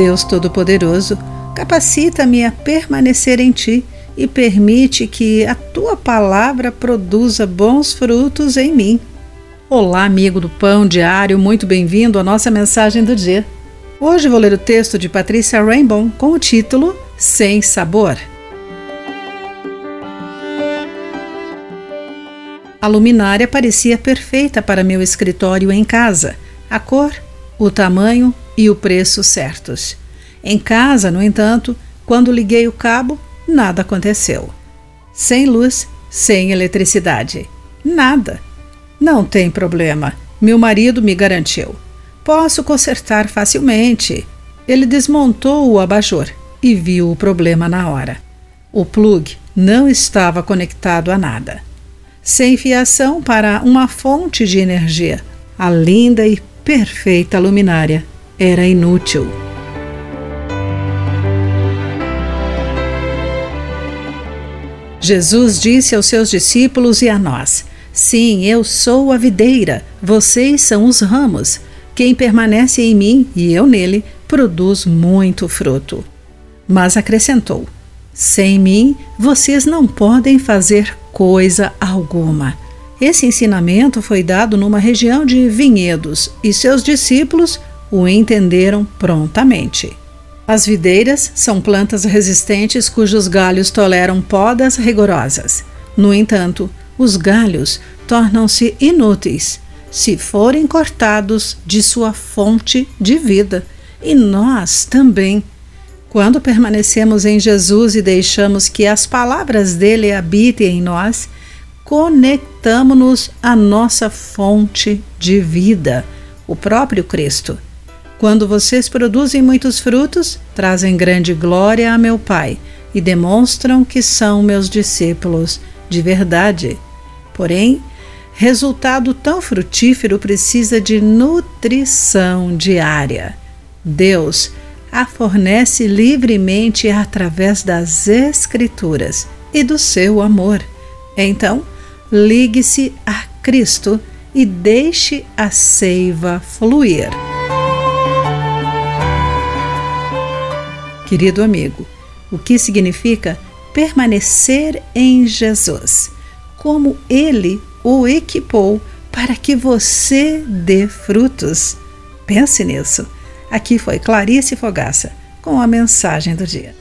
Deus Todo-Poderoso, capacita-me a permanecer em Ti e permite que a Tua palavra produza bons frutos em mim. Olá, amigo do Pão Diário, muito bem-vindo à nossa mensagem do dia. Hoje vou ler o texto de Patrícia Rainbow com o título Sem Sabor. A luminária parecia perfeita para meu escritório em casa. A cor, o tamanho e o preço certos. Em casa, no entanto, quando liguei o cabo, nada aconteceu. Sem luz, sem eletricidade. Nada. Não tem problema. Meu marido me garantiu. Posso consertar facilmente. Ele desmontou o abajur e viu o problema na hora. O plug não estava conectado a nada. Sem fiação para uma fonte de energia, a linda e perfeita luminária era inútil. Jesus disse aos seus discípulos e a nós: Sim, eu sou a videira, vocês são os ramos. Quem permanece em mim e eu nele produz muito fruto. Mas acrescentou: Sem mim vocês não podem fazer coisa alguma. Esse ensinamento foi dado numa região de vinhedos e seus discípulos o entenderam prontamente. As videiras são plantas resistentes cujos galhos toleram podas rigorosas. No entanto, os galhos tornam-se inúteis se forem cortados de sua fonte de vida. E nós também. Quando permanecemos em Jesus e deixamos que as palavras dele habitem em nós, conectamos-nos à nossa fonte de vida, o próprio Cristo. Quando vocês produzem muitos frutos, trazem grande glória a meu Pai e demonstram que são meus discípulos de verdade. Porém, resultado tão frutífero precisa de nutrição diária. Deus a fornece livremente através das Escrituras e do seu amor. Então, ligue-se a Cristo e deixe a seiva fluir. Querido amigo, o que significa permanecer em Jesus? Como ele o equipou para que você dê frutos? Pense nisso. Aqui foi Clarice Fogaça com a mensagem do dia.